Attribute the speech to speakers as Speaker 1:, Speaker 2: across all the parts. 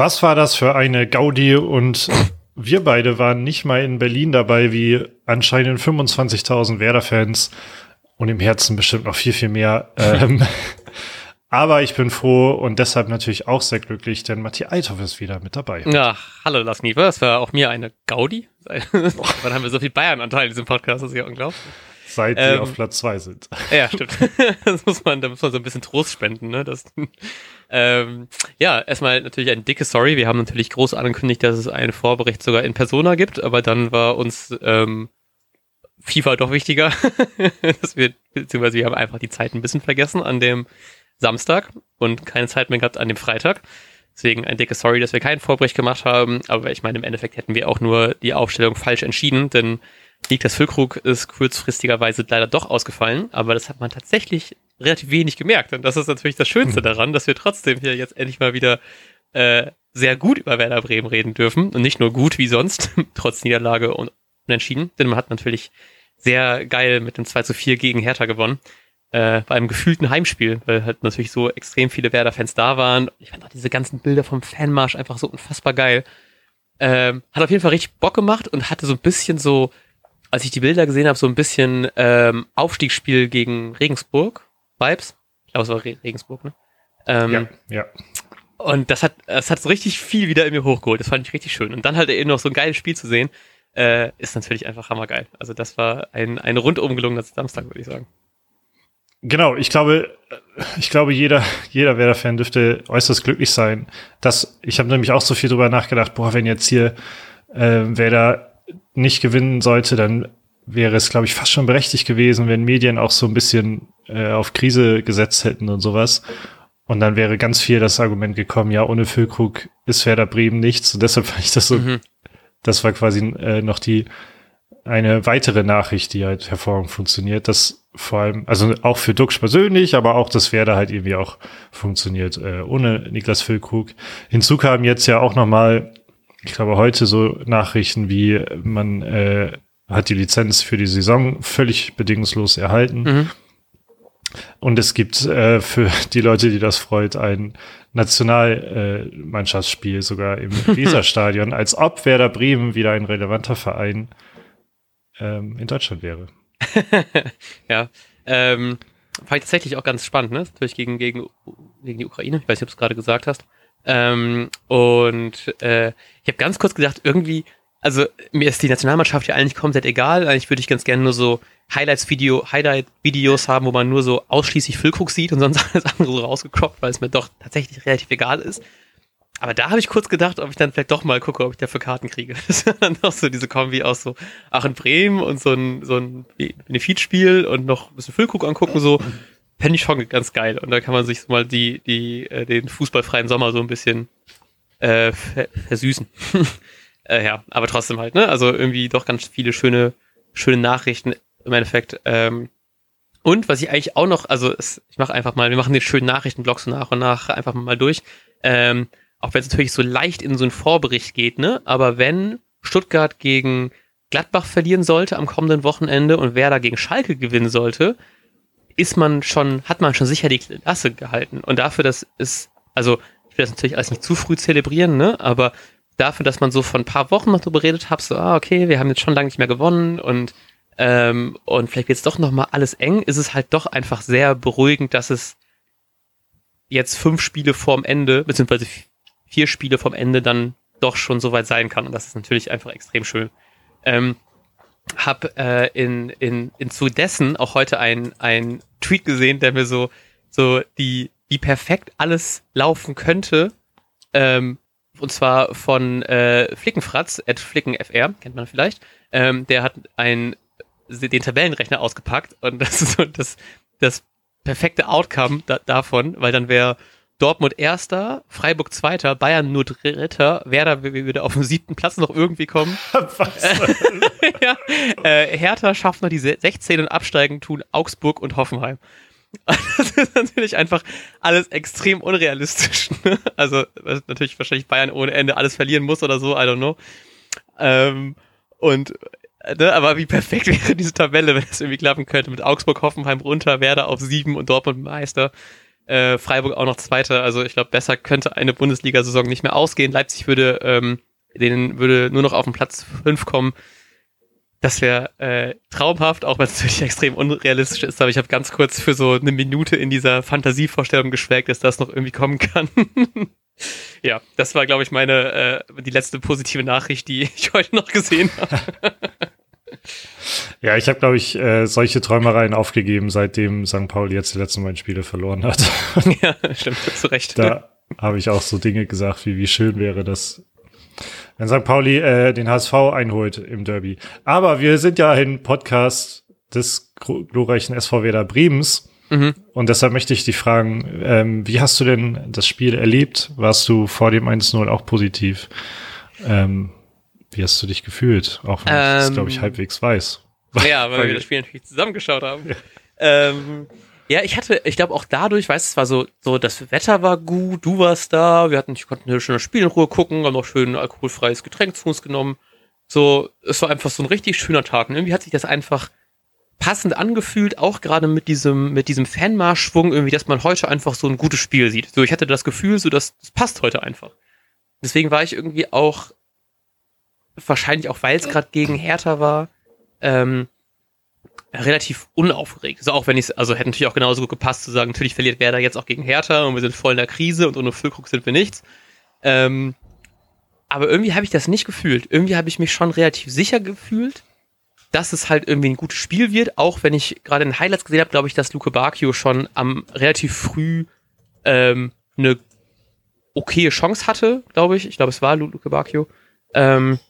Speaker 1: Was war das für eine Gaudi und wir beide waren nicht mal in Berlin dabei, wie anscheinend 25.000 Werder-Fans und im Herzen bestimmt noch viel, viel mehr. Ähm, aber ich bin froh und deshalb natürlich auch sehr glücklich, denn Matthias Althoff ist wieder mit dabei.
Speaker 2: Ja, hallo Lars Nieper, es war auch mir eine Gaudi. Wann haben wir so viel Bayern-Anteil in diesem Podcast? Das ist ja unglaublich.
Speaker 1: Seit ähm, wir auf Platz zwei sind.
Speaker 2: Ja, stimmt. das muss man, da muss man so ein bisschen Trost spenden, ne? Das, ähm, ja, erstmal natürlich ein dickes Sorry. Wir haben natürlich groß angekündigt, dass es einen Vorbericht sogar in Persona gibt, aber dann war uns ähm, FIFA doch wichtiger. dass wir, beziehungsweise wir haben einfach die Zeit ein bisschen vergessen an dem Samstag und keine Zeit mehr gehabt an dem Freitag. Deswegen ein dickes Sorry, dass wir keinen Vorbericht gemacht haben. Aber ich meine, im Endeffekt hätten wir auch nur die Aufstellung falsch entschieden, denn Niklas Füllkrug ist kurzfristigerweise leider doch ausgefallen, aber das hat man tatsächlich relativ wenig gemerkt. Und das ist natürlich das Schönste mhm. daran, dass wir trotzdem hier jetzt endlich mal wieder äh, sehr gut über Werder Bremen reden dürfen. Und nicht nur gut wie sonst, trotz Niederlage und Unentschieden. Denn man hat natürlich sehr geil mit dem 2 zu 4 gegen Hertha gewonnen. Äh, bei einem gefühlten Heimspiel, weil halt natürlich so extrem viele Werder-Fans da waren. Ich fand auch diese ganzen Bilder vom Fanmarsch einfach so unfassbar geil. Ähm, hat auf jeden Fall richtig Bock gemacht und hatte so ein bisschen so als ich die Bilder gesehen habe, so ein bisschen ähm, Aufstiegsspiel gegen Regensburg Vibes. Ich glaube, es war Re Regensburg, ne? Ähm,
Speaker 1: ja, ja.
Speaker 2: Und das hat, das hat so richtig viel wieder in mir hochgeholt. Das fand ich richtig schön. Und dann halt eben noch so ein geiles Spiel zu sehen, äh, ist natürlich einfach hammergeil. Also das war ein, ein rundum gelungener Samstag, würde ich sagen.
Speaker 1: Genau, ich glaube, ich glaube, jeder, jeder Werder-Fan dürfte äußerst glücklich sein. Dass, ich habe nämlich auch so viel drüber nachgedacht, boah, wenn jetzt hier äh, Werder nicht gewinnen sollte, dann wäre es, glaube ich, fast schon berechtigt gewesen, wenn Medien auch so ein bisschen äh, auf Krise gesetzt hätten und sowas. Und dann wäre ganz viel das Argument gekommen, ja, ohne Füllkrug ist Werder Bremen nichts. Und deshalb fand ich das so, mhm. das war quasi äh, noch die eine weitere Nachricht, die halt hervorragend funktioniert, dass vor allem, also auch für Dux persönlich, aber auch, dass Werder halt irgendwie auch funktioniert, äh, ohne Niklas Füllkrug. Hinzu kam jetzt ja auch nochmal ich glaube, heute so Nachrichten wie man äh, hat die Lizenz für die Saison völlig bedingungslos erhalten. Mhm. Und es gibt äh, für die Leute, die das freut, ein Nationalmannschaftsspiel äh, sogar im Weserstadion, als ob Werder Bremen wieder ein relevanter Verein ähm, in Deutschland wäre.
Speaker 2: ja, ähm, fand ich tatsächlich auch ganz spannend, ne? Natürlich gegen, gegen, gegen die Ukraine. Ich weiß nicht, ob du es gerade gesagt hast. Ähm, und äh, ich habe ganz kurz gedacht, irgendwie, also mir ist die Nationalmannschaft ja eigentlich komplett egal. Eigentlich würde ich ganz gerne nur so Highlights-Video, Highlight-Videos haben, wo man nur so ausschließlich Füllkrug sieht und sonst alles andere so rausgekroppt, weil es mir doch tatsächlich relativ egal ist. Aber da habe ich kurz gedacht, ob ich dann vielleicht doch mal gucke, ob ich dafür Karten kriege. Das war dann doch so diese Kombi aus so Aachen Bremen und so ein, so ein Benefitspiel und noch ein bisschen Füllkrug angucken, so fände ich schon ganz geil. Und da kann man sich so mal die, die, äh, den fußballfreien Sommer so ein bisschen äh, versüßen. äh, ja, aber trotzdem halt, ne? Also irgendwie doch ganz viele schöne, schöne Nachrichten im Endeffekt. Ähm, und was ich eigentlich auch noch, also es, ich mache einfach mal, wir machen den schönen Nachrichtenblock so nach und nach einfach mal durch. Ähm, auch wenn es natürlich so leicht in so einen Vorbericht geht, ne? Aber wenn Stuttgart gegen Gladbach verlieren sollte am kommenden Wochenende und wer gegen Schalke gewinnen sollte, ist man schon, hat man schon sicher die Klasse gehalten. Und dafür, dass es, also ich will das natürlich alles nicht zu früh zelebrieren, ne? Aber dafür, dass man so vor ein paar Wochen noch darüber redet hat, so, ah, okay, wir haben jetzt schon lange nicht mehr gewonnen und ähm, und vielleicht wird es doch nochmal alles eng, ist es halt doch einfach sehr beruhigend, dass es jetzt fünf Spiele vorm Ende, beziehungsweise vier Spiele vorm Ende dann doch schon so weit sein kann. Und das ist natürlich einfach extrem schön. Ähm, hab äh, in, in, in zu dessen auch heute ein, ein Tweet gesehen, der mir so, so die, wie perfekt alles laufen könnte. Ähm, und zwar von äh, Flickenfratz, at FlickenFR, kennt man vielleicht. Ähm, der hat ein, den Tabellenrechner ausgepackt und das ist so das, das perfekte Outcome da, davon, weil dann wäre Dortmund Erster, Freiburg Zweiter, Bayern nur Dritter, Werder würde auf den siebten Platz noch irgendwie kommen. Was? ja, äh, Hertha schafft noch die 16 und absteigen tun Augsburg und Hoffenheim. Das ist natürlich einfach alles extrem unrealistisch. Ne? Also natürlich wahrscheinlich Bayern ohne Ende alles verlieren muss oder so, I don't know. Ähm, und ne, aber wie perfekt wäre diese Tabelle, wenn es irgendwie klappen könnte mit Augsburg, Hoffenheim runter, Werder auf sieben und Dortmund Meister. Äh, Freiburg auch noch Zweiter. Also ich glaube, besser könnte eine Bundesliga-Saison nicht mehr ausgehen. Leipzig würde, ähm, denen würde nur noch auf den Platz 5 kommen. Das wäre äh, traumhaft, auch wenn es natürlich extrem unrealistisch ist. Aber ich habe ganz kurz für so eine Minute in dieser Fantasievorstellung geschwelgt, dass das noch irgendwie kommen kann. ja, das war, glaube ich, meine äh, die letzte positive Nachricht, die ich heute noch gesehen habe.
Speaker 1: Ja, ich habe, glaube ich, äh, solche Träumereien aufgegeben, seitdem St. Pauli jetzt die letzten beiden Spiele verloren hat.
Speaker 2: ja, stimmt, zu Recht.
Speaker 1: Da habe ich auch so Dinge gesagt, wie wie schön wäre das, wenn St. Pauli äh, den HSV einholt im Derby. Aber wir sind ja ein Podcast des glorreichen SV Werder Bremens. Mhm. Und deshalb möchte ich dich fragen, ähm, wie hast du denn das Spiel erlebt? Warst du vor dem 1-0 auch positiv? Ähm, wie hast du dich gefühlt? Auch wenn ähm, ich das, glaube ich, halbwegs weiß.
Speaker 2: Ja, weil, weil wir das Spiel natürlich zusammengeschaut haben. Ja. Ähm, ja, ich hatte, ich glaube auch dadurch, weißt du, es war so, so, das Wetter war gut, du warst da, wir hatten, ich konnte ein schönes Spiel in Ruhe gucken, haben noch schön alkoholfreies Getränk zu uns genommen. So, es war einfach so ein richtig schöner Tag. Und irgendwie hat sich das einfach passend angefühlt, auch gerade mit diesem, mit diesem Fanmarschschwung, irgendwie, dass man heute einfach so ein gutes Spiel sieht. So, ich hatte das Gefühl, so, dass das passt heute einfach. Deswegen war ich irgendwie auch wahrscheinlich auch, weil es gerade gegen Hertha war, ähm, relativ unaufgeregt. Also auch wenn ich also hätte natürlich auch genauso gut gepasst zu sagen, natürlich verliert Werder jetzt auch gegen Hertha und wir sind voll in der Krise und ohne Füllkrug sind wir nichts. Ähm, aber irgendwie habe ich das nicht gefühlt. Irgendwie habe ich mich schon relativ sicher gefühlt, dass es halt irgendwie ein gutes Spiel wird. Auch wenn ich gerade in Highlights gesehen habe, glaube ich, dass Luke Bacchio schon am relativ früh ähm, eine okaye Chance hatte, glaube ich. Ich glaube, es war Luke Bacchio. Ähm,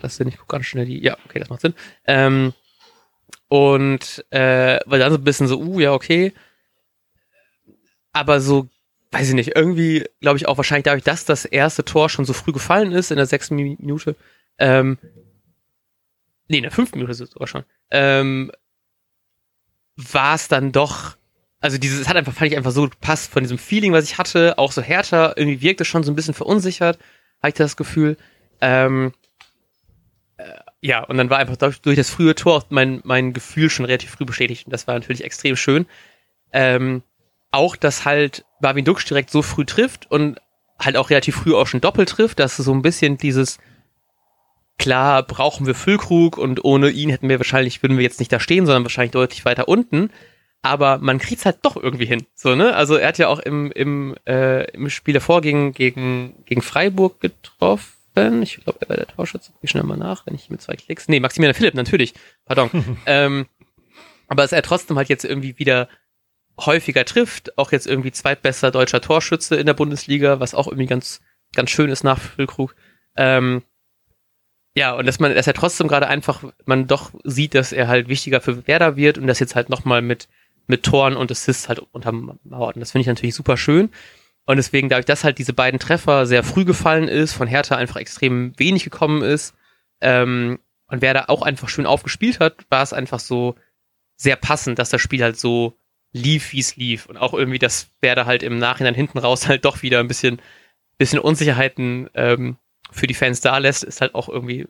Speaker 2: das Sinn? Ich gucke ganz schnell die. Ja, okay, das macht Sinn. Ähm, und äh, weil dann so ein bisschen so, uh, ja, okay. Aber so, weiß ich nicht, irgendwie glaube ich auch wahrscheinlich dadurch, dass das erste Tor schon so früh gefallen ist, in der sechsten Minute, ähm, nee, in der fünften Minute sogar schon, ähm, war es dann doch, also dieses, es hat einfach, fand ich einfach so gepasst von diesem Feeling, was ich hatte, auch so härter, irgendwie wirkte schon so ein bisschen verunsichert, hatte ich das Gefühl. Ähm, ja, und dann war einfach durch, durch das frühe Tor mein, mein Gefühl schon relativ früh bestätigt. Und das war natürlich extrem schön. Ähm, auch, dass halt Barwin Dux direkt so früh trifft und halt auch relativ früh auch schon doppelt trifft, dass so ein bisschen dieses, klar brauchen wir Füllkrug und ohne ihn hätten wir wahrscheinlich, würden wir jetzt nicht da stehen, sondern wahrscheinlich deutlich weiter unten. Aber man kriegt's halt doch irgendwie hin. So, ne? Also er hat ja auch im, im, äh, im Spiel davor gegen, gegen, gegen Freiburg getroffen Verstappen. Ich glaube, er war der Torschütze. Ich schnell mal nach, wenn ich mit zwei Klicks. Nee, Maximilian Philipp, natürlich. Pardon. ähm, aber dass er trotzdem halt jetzt irgendwie wieder häufiger trifft, auch jetzt irgendwie zweitbester deutscher Torschütze in der Bundesliga, was auch irgendwie ganz, ganz schön ist nach Füllkrug. Ähm, ja, und dass man, dass er trotzdem gerade einfach, man doch sieht, dass er halt wichtiger für Werder wird und das jetzt halt nochmal mit, mit Toren und Assists halt untermauert. Und das finde ich natürlich super schön. Und deswegen, dadurch, dass halt diese beiden Treffer sehr früh gefallen ist, von Hertha einfach extrem wenig gekommen ist, ähm, und wer da auch einfach schön aufgespielt hat, war es einfach so sehr passend, dass das Spiel halt so lief, wie es lief. Und auch irgendwie, dass Werder halt im Nachhinein hinten raus halt doch wieder ein bisschen, bisschen Unsicherheiten ähm, für die Fans da lässt, ist halt auch irgendwie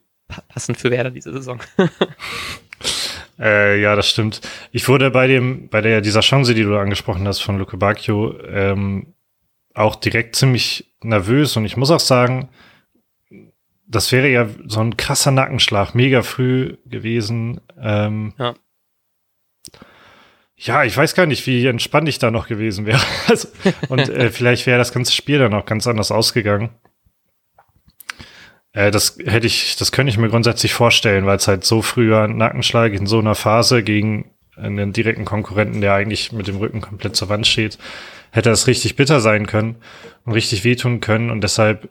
Speaker 2: passend für Werder diese Saison.
Speaker 1: äh, ja, das stimmt. Ich wurde bei dem, bei der, dieser Chance, die du angesprochen hast von Luke Bacchio, ähm, auch direkt ziemlich nervös und ich muss auch sagen, das wäre ja so ein krasser Nackenschlag, mega früh gewesen. Ähm, ja. Ja, ich weiß gar nicht, wie entspannt ich da noch gewesen wäre. Also, und äh, vielleicht wäre das ganze Spiel dann auch ganz anders ausgegangen. Äh, das hätte ich, das könnte ich mir grundsätzlich vorstellen, weil es halt so früher Nackenschlag in so einer Phase gegen einen direkten Konkurrenten, der eigentlich mit dem Rücken komplett zur Wand steht, hätte das richtig bitter sein können und richtig wehtun können. Und deshalb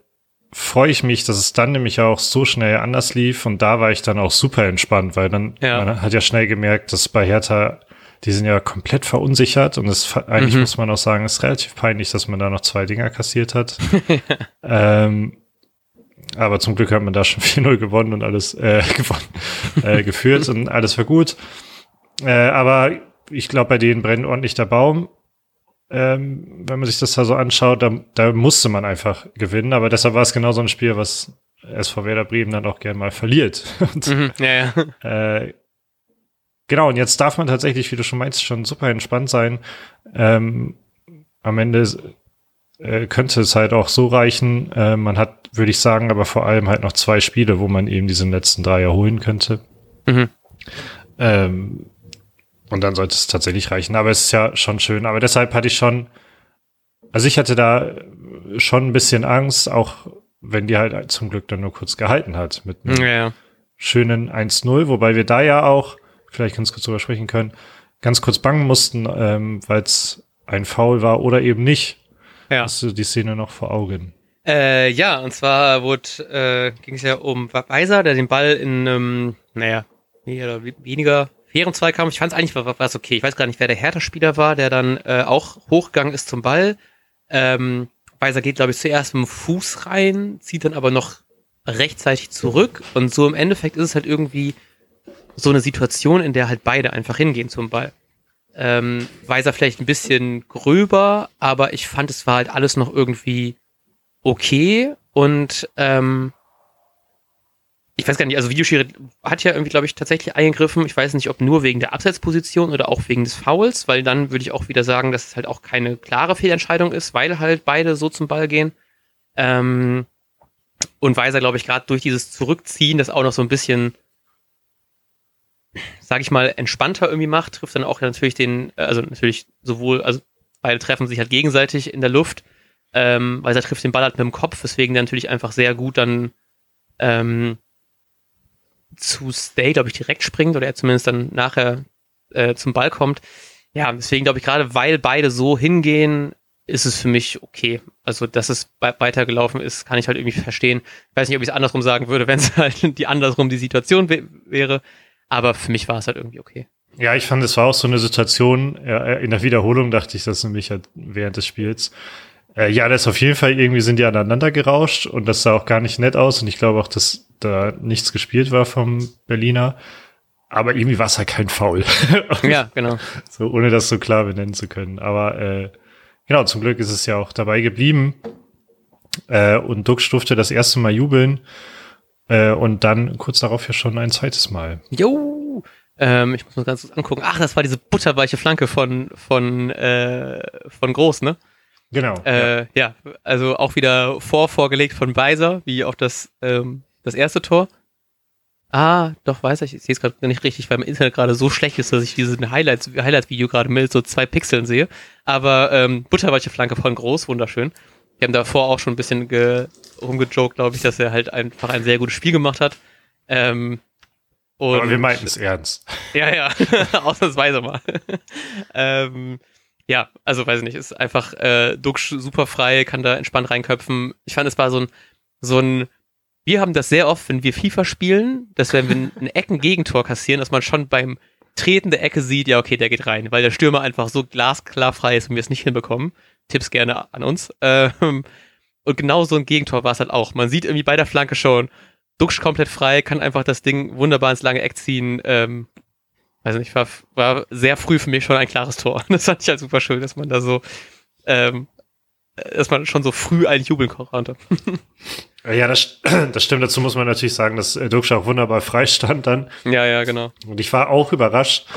Speaker 1: freue ich mich, dass es dann nämlich auch so schnell anders lief. Und da war ich dann auch super entspannt, weil dann ja. man hat ja schnell gemerkt, dass bei Hertha, die sind ja komplett verunsichert. Und es eigentlich mhm. muss man auch sagen, ist relativ peinlich, dass man da noch zwei Dinger kassiert hat. ähm, aber zum Glück hat man da schon 4-0 gewonnen und alles äh, gewonnen, äh, geführt und alles war gut. Äh, aber ich glaube, bei denen brennt ordentlich der Baum ähm, wenn man sich das da so anschaut, da, da musste man einfach gewinnen. Aber deshalb war es genau so ein Spiel, was SV Werder Bremen dann auch gerne mal verliert. und, mhm, ja, ja. Äh, genau, und jetzt darf man tatsächlich, wie du schon meinst, schon super entspannt sein. Ähm, am Ende äh, könnte es halt auch so reichen. Äh, man hat, würde ich sagen, aber vor allem halt noch zwei Spiele, wo man eben diesen letzten drei erholen könnte. Mhm. Ähm, und dann sollte es tatsächlich reichen. Aber es ist ja schon schön. Aber deshalb hatte ich schon, also ich hatte da schon ein bisschen Angst, auch wenn die halt zum Glück dann nur kurz gehalten hat mit einem ja. schönen 1-0, wobei wir da ja auch, vielleicht ganz kurz drüber sprechen können, ganz kurz bangen mussten, ähm, weil es ein Foul war oder eben nicht. Ja. Hast du die Szene noch vor Augen?
Speaker 2: Äh, ja, und zwar wurde, äh, ging es ja um Weiser, der den Ball in einem, naja, mehr oder weniger fairen Zweikampf. Ich fand es eigentlich war, war okay. Ich weiß gar nicht, wer der Hertha-Spieler war, der dann äh, auch hochgegangen ist zum Ball. Ähm, Weiser geht, glaube ich, zuerst mit dem Fuß rein, zieht dann aber noch rechtzeitig zurück. Und so im Endeffekt ist es halt irgendwie so eine Situation, in der halt beide einfach hingehen zum Ball. Ähm, Weiser vielleicht ein bisschen gröber, aber ich fand, es war halt alles noch irgendwie okay und ähm, ich weiß gar nicht, also Videoschiri hat ja irgendwie, glaube ich, tatsächlich eingegriffen. Ich weiß nicht, ob nur wegen der Abseitsposition oder auch wegen des Fouls, weil dann würde ich auch wieder sagen, dass es halt auch keine klare Fehlentscheidung ist, weil halt beide so zum Ball gehen. Ähm, und Weiser, glaube ich, gerade durch dieses Zurückziehen, das auch noch so ein bisschen sage ich mal, entspannter irgendwie macht, trifft dann auch natürlich den, also natürlich sowohl, also beide treffen sich halt gegenseitig in der Luft, ähm, weil er trifft den Ball halt mit dem Kopf, weswegen der natürlich einfach sehr gut dann ähm, zu Stay, glaube ich, direkt springt oder er zumindest dann nachher äh, zum Ball kommt. Ja, deswegen glaube ich gerade, weil beide so hingehen, ist es für mich okay. Also, dass es weitergelaufen ist, kann ich halt irgendwie verstehen. Ich weiß nicht, ob ich es andersrum sagen würde, wenn es halt die andersrum die Situation wäre. Aber für mich war es halt irgendwie okay.
Speaker 1: Ja, ich fand, es war auch so eine Situation, in der Wiederholung dachte ich das nämlich halt während des Spiels. Äh, ja, das auf jeden Fall irgendwie sind die aneinander gerauscht und das sah auch gar nicht nett aus und ich glaube auch, dass da nichts gespielt war vom Berliner. Aber irgendwie war es halt kein Foul.
Speaker 2: ja, genau.
Speaker 1: So, ohne das so klar benennen zu können. Aber äh, genau, zum Glück ist es ja auch dabei geblieben. Äh, und Dux durfte das erste Mal jubeln. Äh, und dann kurz darauf ja schon ein zweites Mal.
Speaker 2: Jo! Ähm, ich muss mal ganz kurz angucken. Ach, das war diese butterweiche Flanke von, von, äh, von Groß, ne?
Speaker 1: Genau.
Speaker 2: Äh, ja. ja. also auch wieder vor vorgelegt von Beiser, wie auch das, ähm, das erste Tor. Ah, doch, weiß ich, ich sehe es gerade nicht richtig, weil mein Internet gerade so schlecht ist, dass ich dieses Highlights, Highlights-Video gerade mit so zwei Pixeln sehe. Aber ähm, butterweiche Flanke von Groß, wunderschön. Wir haben davor auch schon ein bisschen ge rumgejoked, glaube ich, dass er halt einfach ein sehr gutes Spiel gemacht hat. Ähm,
Speaker 1: und, Aber wir meinten es ernst.
Speaker 2: Ja, ja, ausnahmsweise mal. ähm, ja, also weiß ich nicht, ist einfach äh, Duxch super frei, kann da entspannt reinköpfen. Ich fand, es war so ein, so ein, wir haben das sehr oft, wenn wir FIFA spielen, dass wenn wir ein Ecken-Gegentor kassieren, dass man schon beim Treten der Ecke sieht, ja, okay, der geht rein, weil der Stürmer einfach so glasklar frei ist und wir es nicht hinbekommen. Tipps gerne an uns. Ähm, und genau so ein Gegentor war es halt auch. Man sieht irgendwie bei der Flanke schon, Duxch komplett frei, kann einfach das Ding wunderbar ins lange Eck ziehen. Ähm, weiß nicht, war, war sehr früh für mich schon ein klares Tor. Das fand ich halt super schön, dass man da so, ähm, dass man schon so früh einen jubeln konnte.
Speaker 1: Ja, das, das stimmt. Dazu muss man natürlich sagen, dass Duxch auch wunderbar frei stand dann.
Speaker 2: Ja, ja, genau.
Speaker 1: Und ich war auch überrascht,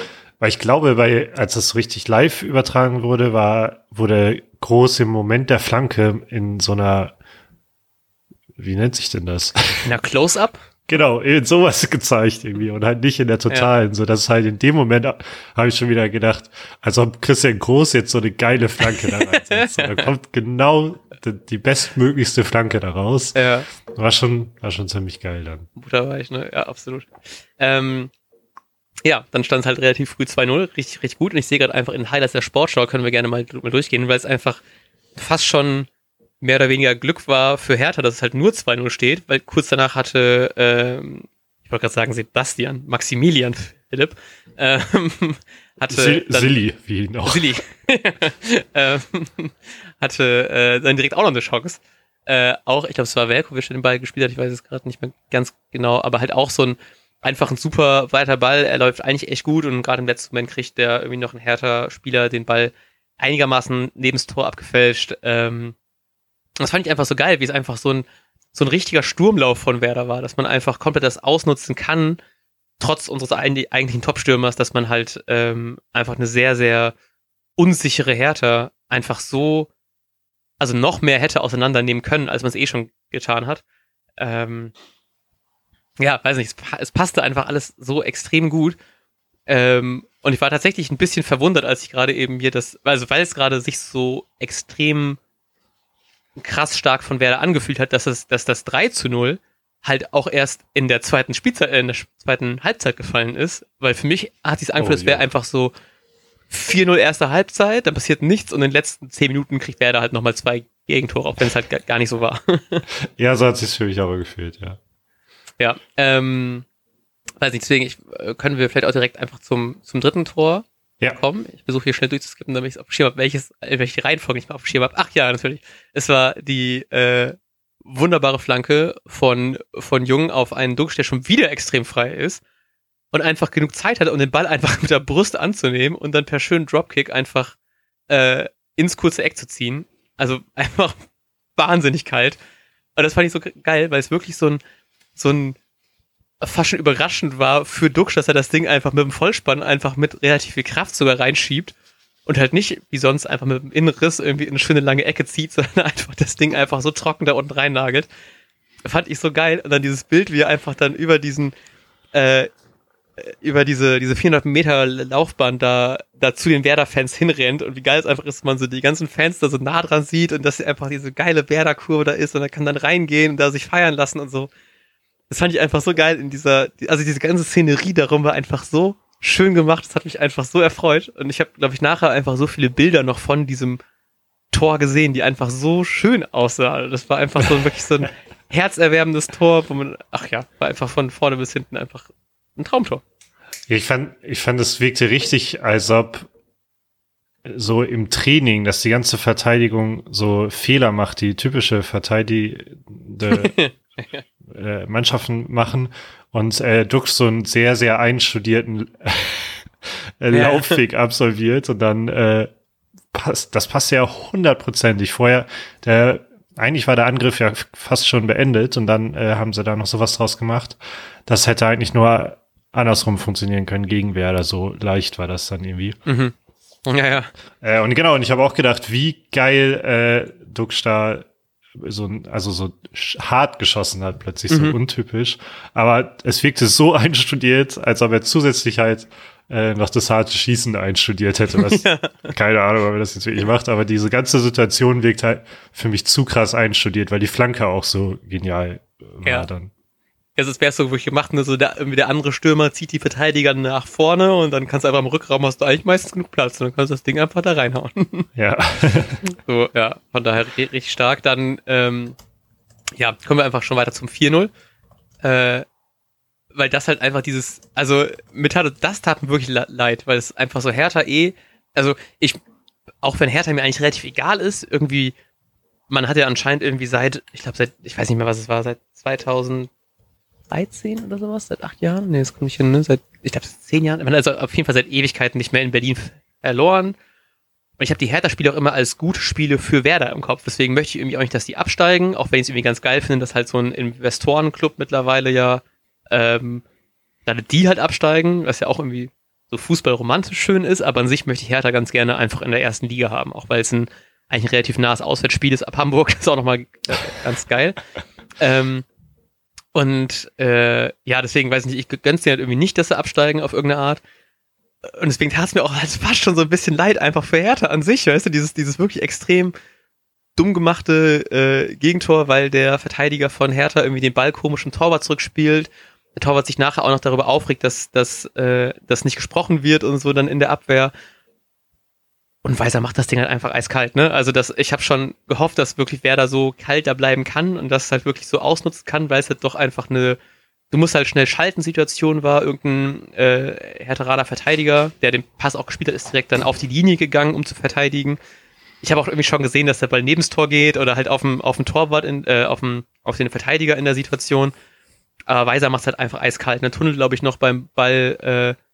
Speaker 1: weil ich glaube, bei, als das richtig live übertragen wurde, war, wurde groß im Moment der Flanke in so einer, wie nennt sich denn das?
Speaker 2: In einer Close-Up?
Speaker 1: Genau, in sowas gezeigt irgendwie und halt nicht in der totalen, ja. so dass halt in dem Moment habe ich schon wieder gedacht, als ob Christian Groß jetzt so eine geile Flanke da reinsetzt. da kommt genau die, die, bestmöglichste Flanke da raus. Ja. War schon, war schon ziemlich geil dann.
Speaker 2: Butterweich, ne? Ja, absolut. Ähm, ja, dann stand es halt relativ früh 2-0, richtig, richtig gut. Und ich sehe gerade einfach in Highlights der Sportschau, können wir gerne mal, mal durchgehen, weil es einfach fast schon mehr oder weniger Glück war für Hertha, dass es halt nur 2-0 steht, weil kurz danach hatte, ähm, ich wollte gerade sagen Sebastian, Maximilian Philipp, ähm, hatte
Speaker 1: dann, Silly, wie ihn auch.
Speaker 2: Silly. ähm, hatte äh, dann direkt auch noch eine Chance. Äh, auch, ich glaube, es war Velkovic, der den Ball gespielt hat, ich weiß es gerade nicht mehr ganz genau, aber halt auch so ein einfach ein super weiter Ball. Er läuft eigentlich echt gut und gerade im letzten Moment kriegt der irgendwie noch ein härter Spieler den Ball einigermaßen neben das Tor abgefälscht. Ähm, das fand ich einfach so geil, wie es einfach so ein, so ein richtiger Sturmlauf von Werder war, dass man einfach komplett das ausnutzen kann, trotz unseres eigentlichen Topstürmers, dass man halt ähm, einfach eine sehr, sehr unsichere Hertha einfach so, also noch mehr hätte auseinandernehmen können, als man es eh schon getan hat. Ähm, ja, weiß nicht, es, es, passte einfach alles so extrem gut. Ähm, und ich war tatsächlich ein bisschen verwundert, als ich gerade eben hier das, also weil es gerade sich so extrem krass stark von Werder angefühlt hat, dass es, dass das 3 zu 0 halt auch erst in der zweiten Spielzeit, äh, in der zweiten Halbzeit gefallen ist, weil für mich hat es Angefühlt, oh, es wäre einfach so 4-0 erste Halbzeit, dann passiert nichts und in den letzten 10 Minuten kriegt Werder halt nochmal zwei Gegentore, auch wenn es halt gar nicht so war.
Speaker 1: ja, so hat es sich für mich aber gefühlt, ja.
Speaker 2: Ja, ähm, weiß nicht, deswegen ich, äh, können wir vielleicht auch direkt einfach zum, zum dritten Tor ja. kommen. Ich versuche hier schnell durchzuskippen, damit ich auf dem Schirm habe, welches, welche Reihenfolge ich mal auf dem Schirm habe. Ach ja, natürlich. Es war die äh, wunderbare Flanke von, von Jung auf einen Duxch, der schon wieder extrem frei ist und einfach genug Zeit hat, um den Ball einfach mit der Brust anzunehmen und dann per schönen Dropkick einfach äh, ins kurze Eck zu ziehen. Also einfach wahnsinnig kalt. Und das fand ich so geil, weil es wirklich so ein, so ein fast schon überraschend war für Duxch, dass er das Ding einfach mit dem Vollspann einfach mit relativ viel Kraft sogar reinschiebt und halt nicht wie sonst einfach mit dem Innenriss irgendwie in eine schöne lange Ecke zieht, sondern einfach das Ding einfach so trocken da unten rein nagelt. Fand ich so geil. Und dann dieses Bild, wie er einfach dann über diesen, äh, über diese, diese 400 Meter Laufbahn da, da zu den Werder-Fans hinrennt und wie geil es einfach ist, man so die ganzen Fans da so nah dran sieht und dass einfach diese geile Werder-Kurve da ist und er kann dann reingehen und da sich feiern lassen und so. Das fand ich einfach so geil in dieser, also diese ganze Szenerie darum war einfach so schön gemacht. Das hat mich einfach so erfreut. Und ich habe, glaube ich, nachher einfach so viele Bilder noch von diesem Tor gesehen, die einfach so schön aussahen. Das war einfach so wirklich so ein herzerwärmendes Tor, wo man, ach ja, war einfach von vorne bis hinten einfach ein Traumtor.
Speaker 1: Ich fand, ich fand, es wirkte richtig, als ob so im Training, dass die ganze Verteidigung so Fehler macht, die typische verteidigende äh, Mannschaften machen und äh, Dux so einen sehr, sehr einstudierten äh, Laufweg absolviert und dann äh, passt, das passt ja hundertprozentig. Vorher, der, eigentlich war der Angriff ja fast schon beendet und dann äh, haben sie da noch sowas draus gemacht. Das hätte eigentlich nur andersrum funktionieren können gegen Werder. So leicht war das dann irgendwie.
Speaker 2: Mhm. Ja, ja.
Speaker 1: Äh, und genau, und ich habe auch gedacht, wie geil äh, da so also so hart geschossen hat, plötzlich mhm. so untypisch. Aber es wirkte so einstudiert, als ob er zusätzlich halt äh, noch das harte Schießen einstudiert hätte. Was, ja. Keine Ahnung, ob er das jetzt wirklich macht, aber diese ganze Situation wirkt halt für mich zu krass einstudiert, weil die Flanke auch so genial war ja. dann.
Speaker 2: Es wäre so wirklich gemacht, ne, so der, der andere Stürmer zieht die Verteidiger nach vorne und dann kannst du einfach im Rückraum hast du eigentlich meistens genug Platz und dann kannst du das Ding einfach da reinhauen.
Speaker 1: Ja.
Speaker 2: so, ja, von daher richtig stark. Dann, ähm, ja, kommen wir einfach schon weiter zum 4-0. Äh, weil das halt einfach dieses, also mit tat, das tat mir wirklich leid, weil es einfach so Hertha eh, also ich, auch wenn Hertha mir eigentlich relativ egal ist, irgendwie, man hat ja anscheinend irgendwie seit, ich glaube seit, ich weiß nicht mehr, was es war, seit 2000 13 oder sowas, seit acht Jahren. Nee, das kommt nicht hin, ne? Seit, ich glaube, zehn Jahren. Also auf jeden Fall seit Ewigkeiten nicht mehr in Berlin verloren. Und ich habe die Hertha-Spiele auch immer als gute Spiele für Werder im Kopf. Deswegen möchte ich irgendwie auch nicht, dass die absteigen, auch wenn ich es irgendwie ganz geil finde, dass halt so ein Investorenclub mittlerweile ja, ähm, dass die halt absteigen, was ja auch irgendwie so fußballromantisch schön ist, aber an sich möchte ich Hertha ganz gerne einfach in der ersten Liga haben, auch weil es ein eigentlich ein relativ nahes Auswärtsspiel ist ab Hamburg, das ist auch nochmal ganz geil. ähm, und äh, ja, deswegen weiß ich nicht, ich gönn's dir halt irgendwie nicht, dass sie absteigen auf irgendeine Art. Und deswegen tat es mir auch halt fast schon so ein bisschen leid, einfach für Hertha an sich, weißt du, dieses, dieses wirklich extrem dumm gemachte äh, Gegentor, weil der Verteidiger von Hertha irgendwie den Ball komisch im Torwart zurückspielt. Der Torwart sich nachher auch noch darüber aufregt, dass, dass äh, das nicht gesprochen wird und so dann in der Abwehr. Und Weiser macht das Ding halt einfach eiskalt, ne? Also das, ich habe schon gehofft, dass wirklich Werder so kalt da bleiben kann und das halt wirklich so ausnutzen kann, weil es halt doch einfach eine, du musst halt schnell schalten Situation war, irgendein äh, härterader Verteidiger, der den Pass auch gespielt hat, ist direkt dann auf die Linie gegangen, um zu verteidigen. Ich habe auch irgendwie schon gesehen, dass der Ball neben das Tor geht oder halt auf dem, auf dem Torwart, in, äh, auf, dem, auf den Verteidiger in der Situation. Aber Weiser macht halt einfach eiskalt. Ne? Tunnel, glaube ich, noch beim Ball äh,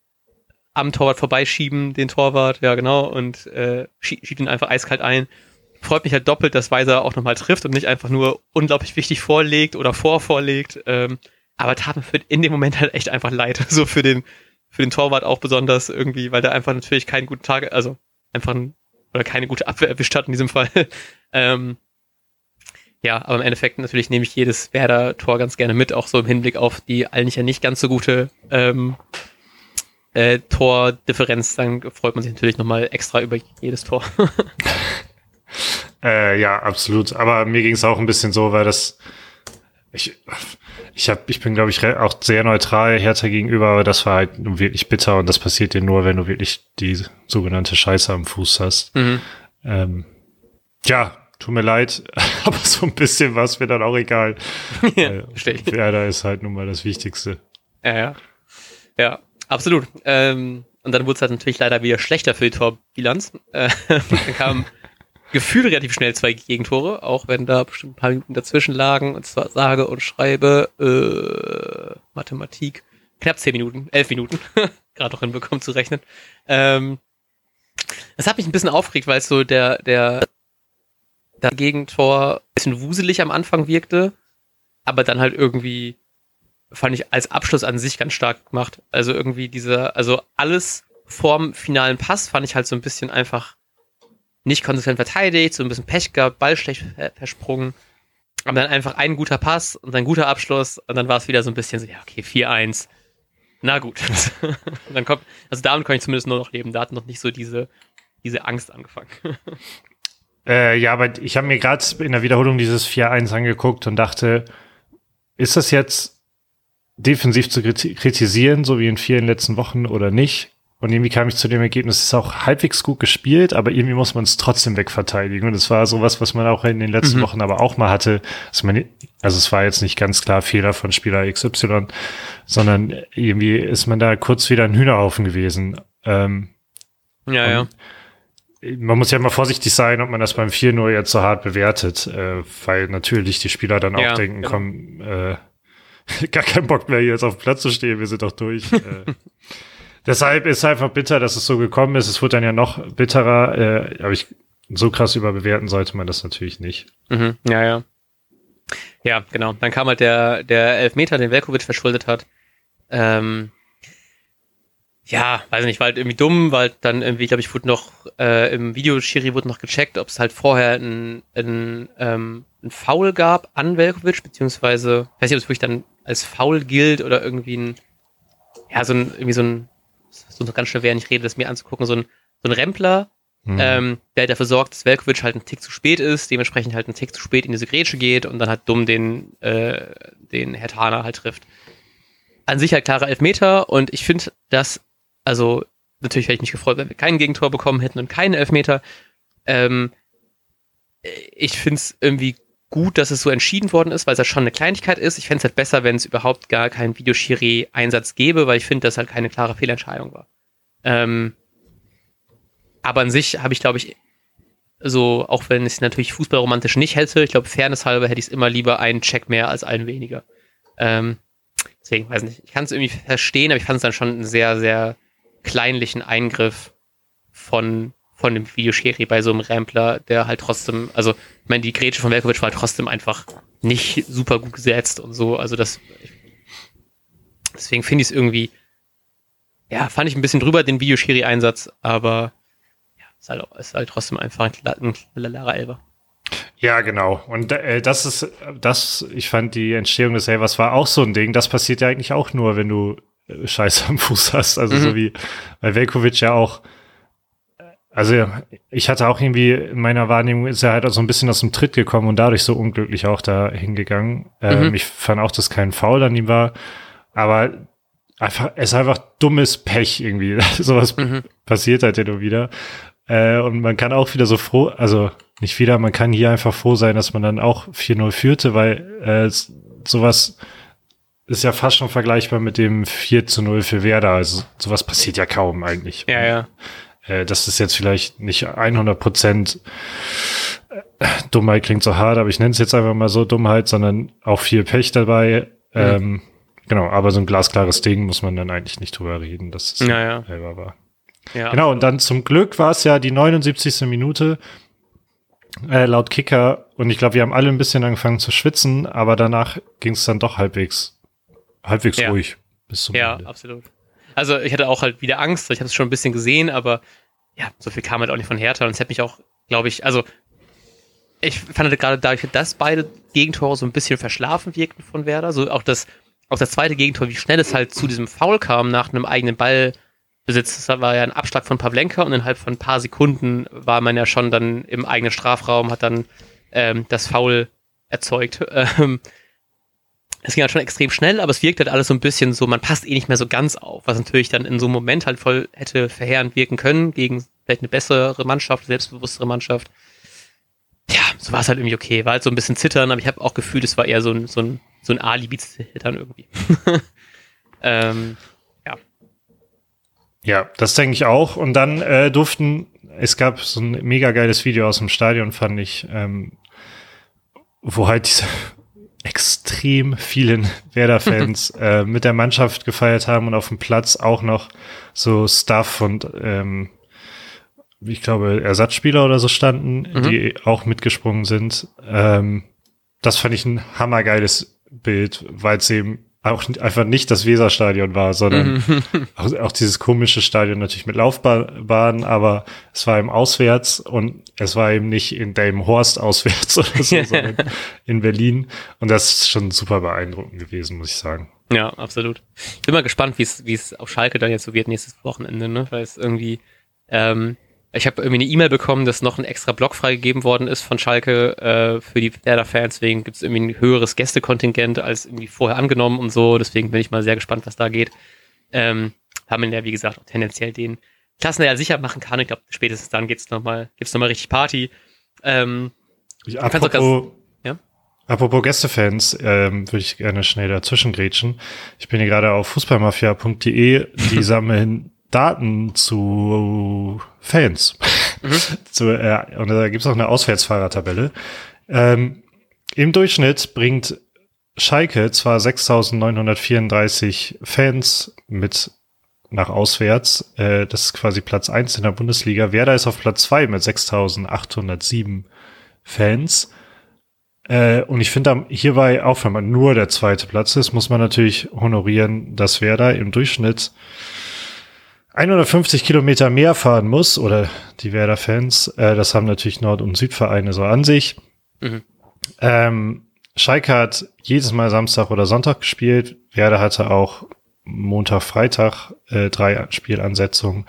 Speaker 2: am Torwart vorbeischieben, den Torwart, ja genau, und äh, schiebt ihn einfach eiskalt ein. Freut mich halt doppelt, dass Weiser auch nochmal trifft und nicht einfach nur unglaublich wichtig vorlegt oder vorvorlegt. Ähm, aber tat mir in dem Moment halt echt einfach leid. So für den, für den Torwart auch besonders irgendwie, weil der einfach natürlich keinen guten Tag, also einfach ein, oder keine gute Abwehr erwischt hat in diesem Fall. ähm, ja, aber im Endeffekt natürlich nehme ich jedes Werder-Tor ganz gerne mit, auch so im Hinblick auf die eigentlich ja nicht ganz so gute ähm, äh, Tordifferenz. Dann freut man sich natürlich nochmal extra über jedes Tor.
Speaker 1: äh, ja, absolut. Aber mir ging es auch ein bisschen so, weil das ich, ich, hab, ich bin, glaube ich, auch sehr neutral Hertha gegenüber, aber das war halt wirklich bitter und das passiert dir nur, wenn du wirklich die sogenannte Scheiße am Fuß hast. Mhm. Ähm, ja, tut mir leid, aber so ein bisschen war es mir dann auch egal. ja, äh, Werder ist halt nun mal das Wichtigste.
Speaker 2: Ja, ja. Ja, absolut. Ähm, und dann wurde es halt natürlich leider wieder schlechter für die Torbilanz. Äh, dann kam gefühlt relativ schnell zwei Gegentore, auch wenn da bestimmt ein paar Minuten dazwischen lagen. Und zwar sage und schreibe äh, Mathematik. Knapp zehn Minuten, elf Minuten. Gerade noch hinbekommen zu rechnen. Ähm, das hat mich ein bisschen aufgeregt, weil es so der, der, der Gegentor ein bisschen wuselig am Anfang wirkte, aber dann halt irgendwie fand ich als Abschluss an sich ganz stark gemacht. Also irgendwie dieser, also alles vorm finalen Pass fand ich halt so ein bisschen einfach nicht konsequent verteidigt, so ein bisschen Pech gehabt, Ball schlecht versprungen. Aber dann einfach ein guter Pass und ein guter Abschluss und dann war es wieder so ein bisschen so, ja, okay, 4-1. Na gut. dann kommt, also damit kann ich zumindest nur noch leben. Da hat noch nicht so diese, diese Angst angefangen.
Speaker 1: äh, ja, aber ich habe mir gerade in der Wiederholung dieses 4-1 angeguckt und dachte, ist das jetzt defensiv zu kritisieren, so wie in vielen letzten Wochen oder nicht? Und irgendwie kam ich zu dem Ergebnis, es ist auch halbwegs gut gespielt, aber irgendwie muss man es trotzdem wegverteidigen. Und es war sowas, was man auch in den letzten mhm. Wochen aber auch mal hatte. Man, also es war jetzt nicht ganz klar Fehler von Spieler XY, sondern irgendwie ist man da kurz wieder ein Hühnerhaufen gewesen. Ähm,
Speaker 2: ja, ja.
Speaker 1: Man muss ja mal vorsichtig sein, ob man das beim 4-0 jetzt so hart bewertet, äh, weil natürlich die Spieler dann auch ja, denken, genau. komm, äh, gar keinen Bock mehr, hier jetzt auf dem Platz zu stehen, wir sind doch durch. äh, Deshalb ist einfach bitter, dass es so gekommen ist. Es wird dann ja noch bitterer. Äh, aber ich, so krass überbewerten sollte man das natürlich nicht.
Speaker 2: Mhm, ja, ja. Ja, genau. Dann kam halt der, der Elfmeter, den Velkovic verschuldet hat. Ähm, ja, weiß nicht, war halt irgendwie dumm, weil dann irgendwie, glaube ich, wurde noch äh, im Videoschiri wurde noch gecheckt, ob es halt vorher ein, ein, ähm, ein Foul gab an Velkovic, beziehungsweise, weiß nicht, ob es wirklich dann als Foul gilt oder irgendwie ein, ja, so ein, irgendwie so ein so ganz schön, während ich rede, das mir anzugucken, so ein, so ein Rempler, mhm. ähm, der dafür sorgt, dass Velkovic halt ein Tick zu spät ist, dementsprechend halt ein Tick zu spät in diese Grätsche geht und dann halt dumm den, äh, den Herr Tana halt trifft. An sich halt klare Elfmeter und ich finde das, also natürlich hätte ich mich gefreut, wenn wir kein Gegentor bekommen hätten und keinen Elfmeter. Ähm, ich finde es irgendwie gut, dass es so entschieden worden ist, weil es ja schon eine Kleinigkeit ist. Ich fände es halt besser, wenn es überhaupt gar keinen Videoschiri-Einsatz gäbe, weil ich finde, dass halt keine klare Fehlentscheidung war. Ähm, aber an sich habe ich, glaube ich, so, auch wenn ich es natürlich fußballromantisch nicht hätte, ich glaube, fairness halber hätte ich es immer lieber einen Check mehr als einen weniger. Ähm, deswegen, weiß nicht, ich kann es irgendwie verstehen, aber ich fand es dann schon einen sehr, sehr kleinlichen Eingriff von von dem Videoschiri bei so einem Rampler, der halt trotzdem, also ich meine, die Grätsche von Velkovic war halt trotzdem einfach nicht super gut gesetzt und so. Also das deswegen finde ich es irgendwie, ja, fand ich ein bisschen drüber, den Videoschiri-Einsatz, aber ja, ist halt, ist halt trotzdem einfach ein Lara Elber.
Speaker 1: Ja, genau. Und äh, das ist, das, ich fand die Entstehung des Elvers war auch so ein Ding. Das passiert ja eigentlich auch nur, wenn du äh, Scheiße am Fuß hast. Also mhm. so wie bei Velkovic ja auch also ich hatte auch irgendwie in meiner Wahrnehmung ist er halt auch so ein bisschen aus dem Tritt gekommen und dadurch so unglücklich auch da hingegangen. Ähm, mhm. ich fand auch, dass kein Foul an ihm war, aber einfach es ist einfach dummes Pech irgendwie. Sowas mhm. passiert halt ja nur wieder. Äh, und man kann auch wieder so froh, also nicht wieder, man kann hier einfach froh sein, dass man dann auch 4-0 führte, weil äh, sowas ist ja fast schon vergleichbar mit dem 4 zu 0 für Werder. Also sowas passiert ja kaum eigentlich.
Speaker 2: Ja, ja.
Speaker 1: Äh, das ist jetzt vielleicht nicht 100 Prozent äh, Dummheit klingt so hart, aber ich nenne es jetzt einfach mal so Dummheit, sondern auch viel Pech dabei. Mhm. Ähm, genau, aber so ein glasklares Ding muss man dann eigentlich nicht drüber reden, dass es
Speaker 2: ja, ja.
Speaker 1: selber war. Ja. Genau, und dann zum Glück war es ja die 79. Minute äh, laut Kicker und ich glaube, wir haben alle ein bisschen angefangen zu schwitzen, aber danach ging es dann doch halbwegs, halbwegs
Speaker 2: ja.
Speaker 1: ruhig bis zum
Speaker 2: Ja,
Speaker 1: Ende.
Speaker 2: absolut. Also ich hatte auch halt wieder Angst, ich habe es schon ein bisschen gesehen, aber ja, so viel kam halt auch nicht von Hertha und es hätte mich auch, glaube ich, also ich fand halt gerade dadurch, dass beide Gegentore so ein bisschen verschlafen wirkten von Werder, so auch das, auch das zweite Gegentor, wie schnell es halt zu diesem Foul kam nach einem eigenen Ballbesitz. Das war ja ein Abschlag von Pavlenka und innerhalb von ein paar Sekunden war man ja schon dann im eigenen Strafraum, hat dann ähm, das Foul erzeugt. Ähm, es ging halt schon extrem schnell, aber es wirkt halt alles so ein bisschen so, man passt eh nicht mehr so ganz auf, was natürlich dann in so einem Moment halt voll hätte verheerend wirken können gegen vielleicht eine bessere Mannschaft, selbstbewusstere Mannschaft ja, so war es halt irgendwie okay. War halt so ein bisschen zittern, aber ich habe auch gefühlt, es war eher so ein, so ein, so ein Alibi-Zittern irgendwie. ähm, ja.
Speaker 1: Ja, das denke ich auch. Und dann äh, durften, es gab so ein mega geiles Video aus dem Stadion, fand ich, ähm, wo halt diese extrem vielen Werder-Fans äh, mit der Mannschaft gefeiert haben und auf dem Platz auch noch so Stuff und ähm, ich glaube, Ersatzspieler oder so standen, mhm. die auch mitgesprungen sind. Ähm, das fand ich ein hammergeiles Bild, weil es eben auch einfach nicht das Weserstadion war, sondern mhm. auch, auch, dieses komische Stadion natürlich mit Laufbahn, aber es war eben auswärts und es war eben nicht in Delmenhorst auswärts oder so, sondern in Berlin. Und das ist schon super beeindruckend gewesen, muss ich sagen.
Speaker 2: Ja, absolut. Bin mal gespannt, wie es wie es auf Schalke dann jetzt so wird nächstes Wochenende, ne? Weil es irgendwie ähm, ich habe irgendwie eine E-Mail bekommen, dass noch ein extra Block freigegeben worden ist von Schalke äh, für die Werder-Fans. Deswegen gibt es irgendwie ein höheres Gästekontingent als irgendwie vorher angenommen und so. Deswegen bin ich mal sehr gespannt, was da geht. Ähm, haben wir ja, wie gesagt, auch tendenziell den Klassen ja sicher machen kann. Ich glaube, spätestens dann geht's noch mal, gibt's noch mal richtig Party. Ähm,
Speaker 1: ich, apropos, ganz, ja? apropos Gästefans, ähm, würde ich gerne schnell dazwischen grätschen. Ich bin hier gerade auf fußballmafia.de. Die sammeln Daten zu Fans. Mhm. zu, äh, und da gibt's auch eine Auswärtsfahrertabelle. Ähm, Im Durchschnitt bringt Schalke zwar 6.934 Fans mit nach auswärts. Äh, das ist quasi Platz eins in der Bundesliga. Werder ist auf Platz zwei mit 6.807 Fans. Äh, und ich finde hierbei, auch wenn man nur der zweite Platz ist, muss man natürlich honorieren, dass Werder im Durchschnitt 150 Kilometer mehr fahren muss, oder die Werder-Fans, äh, das haben natürlich Nord- und Südvereine so an sich. Mhm. Ähm, Schalke hat jedes Mal Samstag oder Sonntag gespielt. Werder hatte auch Montag, Freitag äh, drei Spielansetzungen.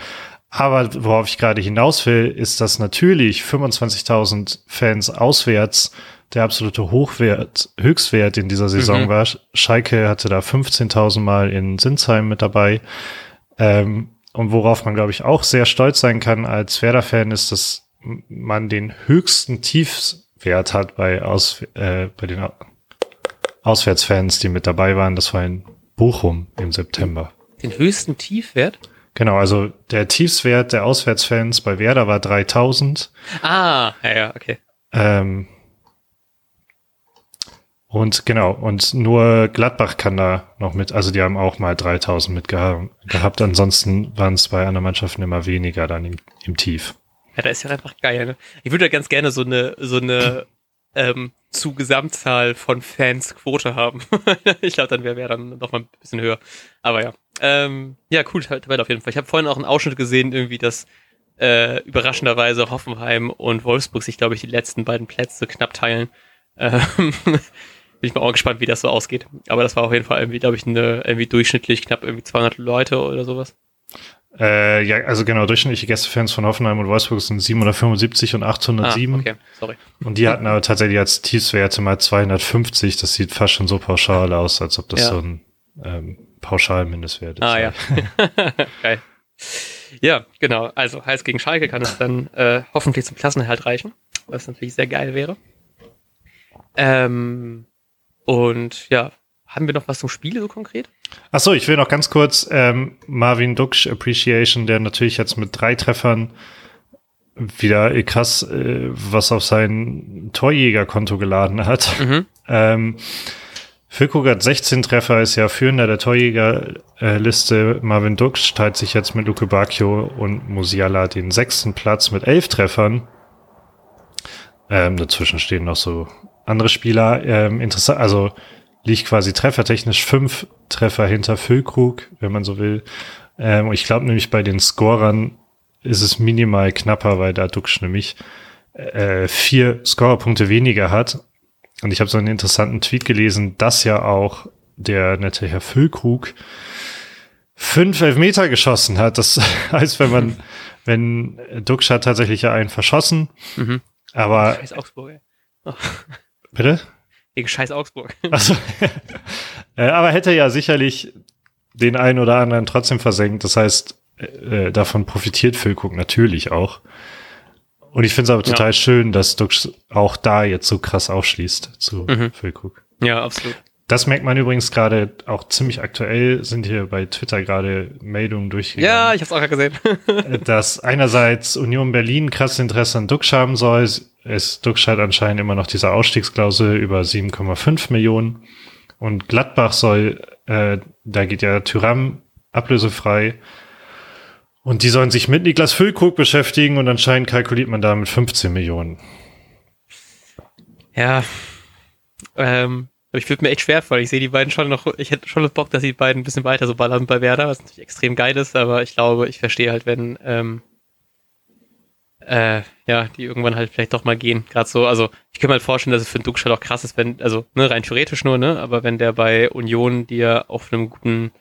Speaker 1: Aber worauf ich gerade hinaus will, ist, dass natürlich 25.000 Fans auswärts der absolute Hochwert, Höchstwert in dieser Saison mhm. war. Schalke hatte da 15.000 Mal in Sinsheim mit dabei. Ähm, und worauf man, glaube ich, auch sehr stolz sein kann als Werder-Fan, ist, dass man den höchsten Tiefswert hat bei, Aus, äh, bei den Auswärtsfans, die mit dabei waren. Das war in Bochum im September.
Speaker 2: Den höchsten Tiefwert?
Speaker 1: Genau, also der Tiefswert der Auswärtsfans bei Werder war 3000.
Speaker 2: Ah, ja, ja, okay.
Speaker 1: Ähm, und genau, und nur Gladbach kann da noch mit, also die haben auch mal 3000 mit gehabt. Ansonsten waren es bei anderen Mannschaften immer weniger dann im, im Tief.
Speaker 2: Ja, da ist ja einfach geil. Ne? Ich würde ja ganz gerne so eine, so eine ähm, zu Gesamtzahl von Fans Quote haben. ich glaube, dann wäre wär dann noch mal ein bisschen höher. Aber ja. Ähm, ja, cool, Tabelle auf jeden Fall. Ich habe vorhin auch einen Ausschnitt gesehen, irgendwie, dass äh, überraschenderweise Hoffenheim und Wolfsburg sich, glaube ich, die letzten beiden Plätze knapp teilen. Ähm, bin ich mal auch gespannt, wie das so ausgeht. Aber das war auf jeden Fall irgendwie, glaube ich, eine, irgendwie durchschnittlich knapp irgendwie 200 Leute oder sowas.
Speaker 1: Äh, ja, also genau, durchschnittliche Gästefans von Hoffenheim und Wolfsburg sind 775 und 807. Ah, okay, sorry. Und die hatten aber tatsächlich als Tiefswerte mal 250. Das sieht fast schon so pauschal aus, als ob das ja. so ein ähm, Pauschalmindestwert ist.
Speaker 2: Ah, ja. Geil. Ja, genau. Also heißt gegen Schalke kann es dann äh, hoffentlich zum Klassenerhalt reichen, was natürlich sehr geil wäre. Ähm, und ja, haben wir noch was zum Spiel so konkret?
Speaker 1: Ach so, ich will noch ganz kurz ähm, Marvin Duksch Appreciation, der natürlich jetzt mit drei Treffern wieder krass äh, was auf sein Torjägerkonto geladen hat. Mhm. Ähm, Füllkrug hat 16 Treffer, ist ja führender der Torjägerliste. Marvin Duksch teilt sich jetzt mit Luke Bacchio und Musiala den sechsten Platz mit elf Treffern. Ähm, dazwischen stehen noch so andere Spieler. Ähm, interessant, also liegt quasi treffertechnisch fünf Treffer hinter Füllkrug, wenn man so will. Ähm, ich glaube nämlich bei den Scorern ist es minimal knapper, weil da Duxch nämlich äh, vier Scorerpunkte weniger hat. Und ich habe so einen interessanten Tweet gelesen, dass ja auch der nette Herr Füllkrug fünf Elfmeter geschossen hat. Das heißt, wenn man, wenn Duxch hat tatsächlich ja einen verschossen, mhm. aber. Scheiß Augsburg, ey. Oh. Bitte?
Speaker 2: Wegen Scheiß Augsburg.
Speaker 1: Also, äh, aber hätte ja sicherlich den einen oder anderen trotzdem versenkt. Das heißt, äh, davon profitiert Füllkrug natürlich auch. Und ich finde es aber total ja. schön, dass Dux auch da jetzt so krass aufschließt zu mhm. Füllkrug.
Speaker 2: Ja, absolut.
Speaker 1: Das merkt man übrigens gerade auch ziemlich aktuell, sind hier bei Twitter gerade Meldungen durchgegangen.
Speaker 2: Ja, ich habe es auch
Speaker 1: gesehen. dass einerseits Union Berlin krass Interesse an Dux haben soll. Es Dux hat anscheinend immer noch diese Ausstiegsklausel über 7,5 Millionen. Und Gladbach soll, äh, da geht ja Tyram ablösefrei. Und die sollen sich mit Niklas Füllkrug beschäftigen und anscheinend kalkuliert man da mit 15 Millionen.
Speaker 2: Ja, ähm, ich würde mir echt schwer fallen. Ich sehe die beiden schon noch, ich hätte schon Bock, dass die beiden ein bisschen weiter so ballern bei Werder, was natürlich extrem geil ist, aber ich glaube, ich verstehe halt, wenn, ähm, äh, ja, die irgendwann halt vielleicht doch mal gehen. Gerade so, also ich kann mir halt vorstellen, dass es für einen Duxch auch krass ist, wenn, also, ne, rein theoretisch nur, ne, aber wenn der bei Union, die ja auf einem guten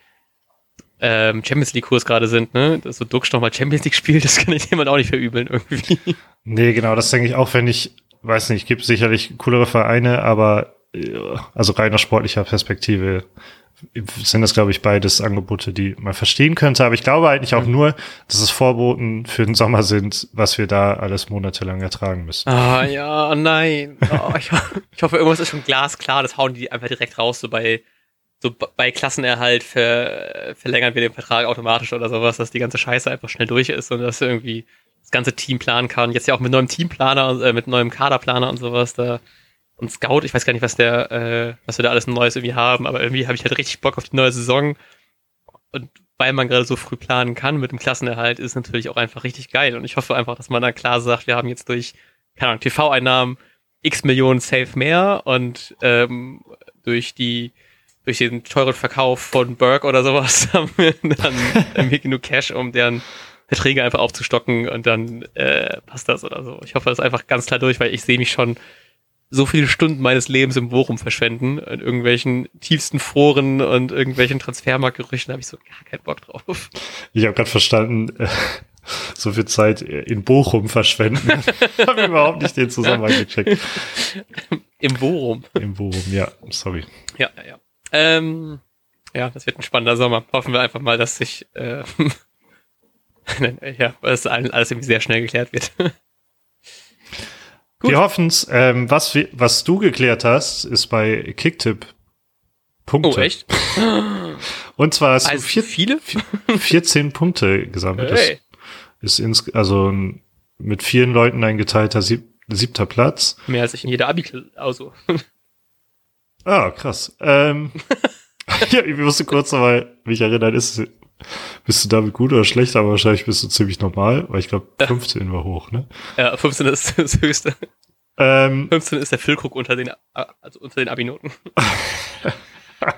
Speaker 2: ähm, Champions League-Kurs gerade sind, ne? Dass so Duxch nochmal Champions League spielt, das kann ich jemand auch nicht verübeln irgendwie.
Speaker 1: Nee, genau, das denke ich auch, wenn ich, weiß nicht, gibt sicherlich coolere Vereine, aber also reiner sportlicher Perspektive sind das, glaube ich, beides Angebote, die man verstehen könnte. Aber ich glaube eigentlich auch mhm. nur, dass es Vorboten für den Sommer sind, was wir da alles monatelang ertragen müssen.
Speaker 2: Ah, ja, nein. Oh, ich, ich, hoffe, irgendwas ist schon glasklar. Das hauen die einfach direkt raus, so bei, so bei Klassenerhalt ver, verlängern wir den Vertrag automatisch oder sowas, dass die ganze Scheiße einfach schnell durch ist und dass irgendwie das ganze Team planen kann. Jetzt ja auch mit neuem Teamplaner, äh, mit neuem Kaderplaner und sowas, da und Scout, ich weiß gar nicht, was der, äh, was wir da alles Neues irgendwie haben, aber irgendwie habe ich halt richtig Bock auf die neue Saison. Und weil man gerade so früh planen kann mit dem Klassenerhalt, ist natürlich auch einfach richtig geil. Und ich hoffe einfach, dass man da klar sagt, wir haben jetzt durch, keine Ahnung, TV-Einnahmen x Millionen Safe mehr und ähm, durch die durch den teuren Verkauf von Burke oder sowas haben wir dann irgendwie genug Cash, um deren Verträge einfach aufzustocken und dann äh, passt das oder so. Ich hoffe, das ist einfach ganz klar durch, weil ich sehe mich schon so viele Stunden meines Lebens im Bochum verschwenden, in irgendwelchen tiefsten Foren und irgendwelchen Transfermarktgerüchten, habe ich so gar keinen Bock drauf.
Speaker 1: Ich habe gerade verstanden, so viel Zeit in Bochum verschwenden. habe überhaupt nicht den Zusammenhang gecheckt.
Speaker 2: Im Bochum.
Speaker 1: Im Bochum, ja, sorry.
Speaker 2: Ja, ja. Ähm, ja, das wird ein spannender Sommer. Hoffen wir einfach mal, dass sich äh, ja, dass alles irgendwie sehr schnell geklärt wird.
Speaker 1: Gut. Wir hoffen's. Ähm, was, was du geklärt hast, ist bei Kicktip Punkte. Oh, echt? Und zwar hast also du vier, viele? 14 Punkte gesammelt. Hey. Das ist ins, also mit vielen Leuten ein geteilter sieb, siebter Platz.
Speaker 2: Mehr als ich in jeder Abi, also.
Speaker 1: ah, krass. Ähm, ja, ich musste kurz mal mich erinnern, ist, bist du damit gut oder schlecht, aber wahrscheinlich bist du ziemlich normal, weil ich glaube 15 war hoch, ne?
Speaker 2: Ja, 15 ist das höchste. Ähm, 15 ist der Füllkrug unter den, also unter den Abi-Noten.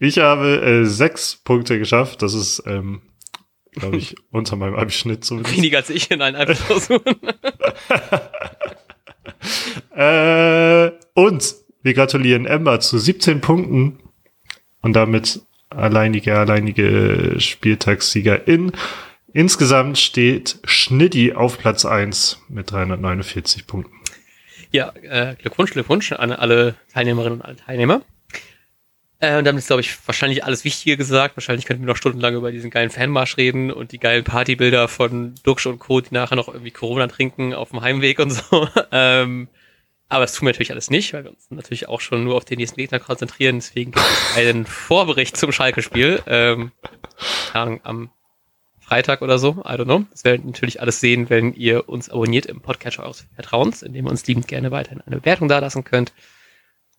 Speaker 1: ich habe äh, sechs Punkte geschafft. Das ist, ähm, glaube ich, unter meinem Abischnitt zumindest.
Speaker 2: Weniger als ich in allen Abi-Klausuren.
Speaker 1: äh, und wir gratulieren Emma zu 17 Punkten und damit alleinige, alleinige Spieltagssiegerin. Insgesamt steht Schniddi auf Platz 1 mit 349 Punkten.
Speaker 2: Ja, äh, Glückwunsch, Glückwunsch an alle Teilnehmerinnen und alle Teilnehmer. Äh, und damit ist, glaube ich, wahrscheinlich alles Wichtige gesagt. Wahrscheinlich könnten wir noch stundenlang über diesen geilen Fanmarsch reden und die geilen Partybilder von Duxch und Co., die nachher noch irgendwie Corona trinken auf dem Heimweg und so. ähm, aber das tun wir natürlich alles nicht, weil wir uns natürlich auch schon nur auf den nächsten Gegner konzentrieren. Deswegen gibt es einen Vorbericht zum Schalke-Spiel. Ähm, am Freitag oder so, I don't know. Das werdet ihr natürlich alles sehen, wenn ihr uns abonniert im Podcatcher eures Vertrauens, indem ihr uns liebend gerne weiterhin eine Bewertung dalassen könnt.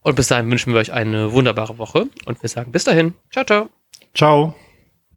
Speaker 2: Und bis dahin wünschen wir euch eine wunderbare Woche und wir sagen bis dahin. Ciao, ciao.
Speaker 1: Ciao.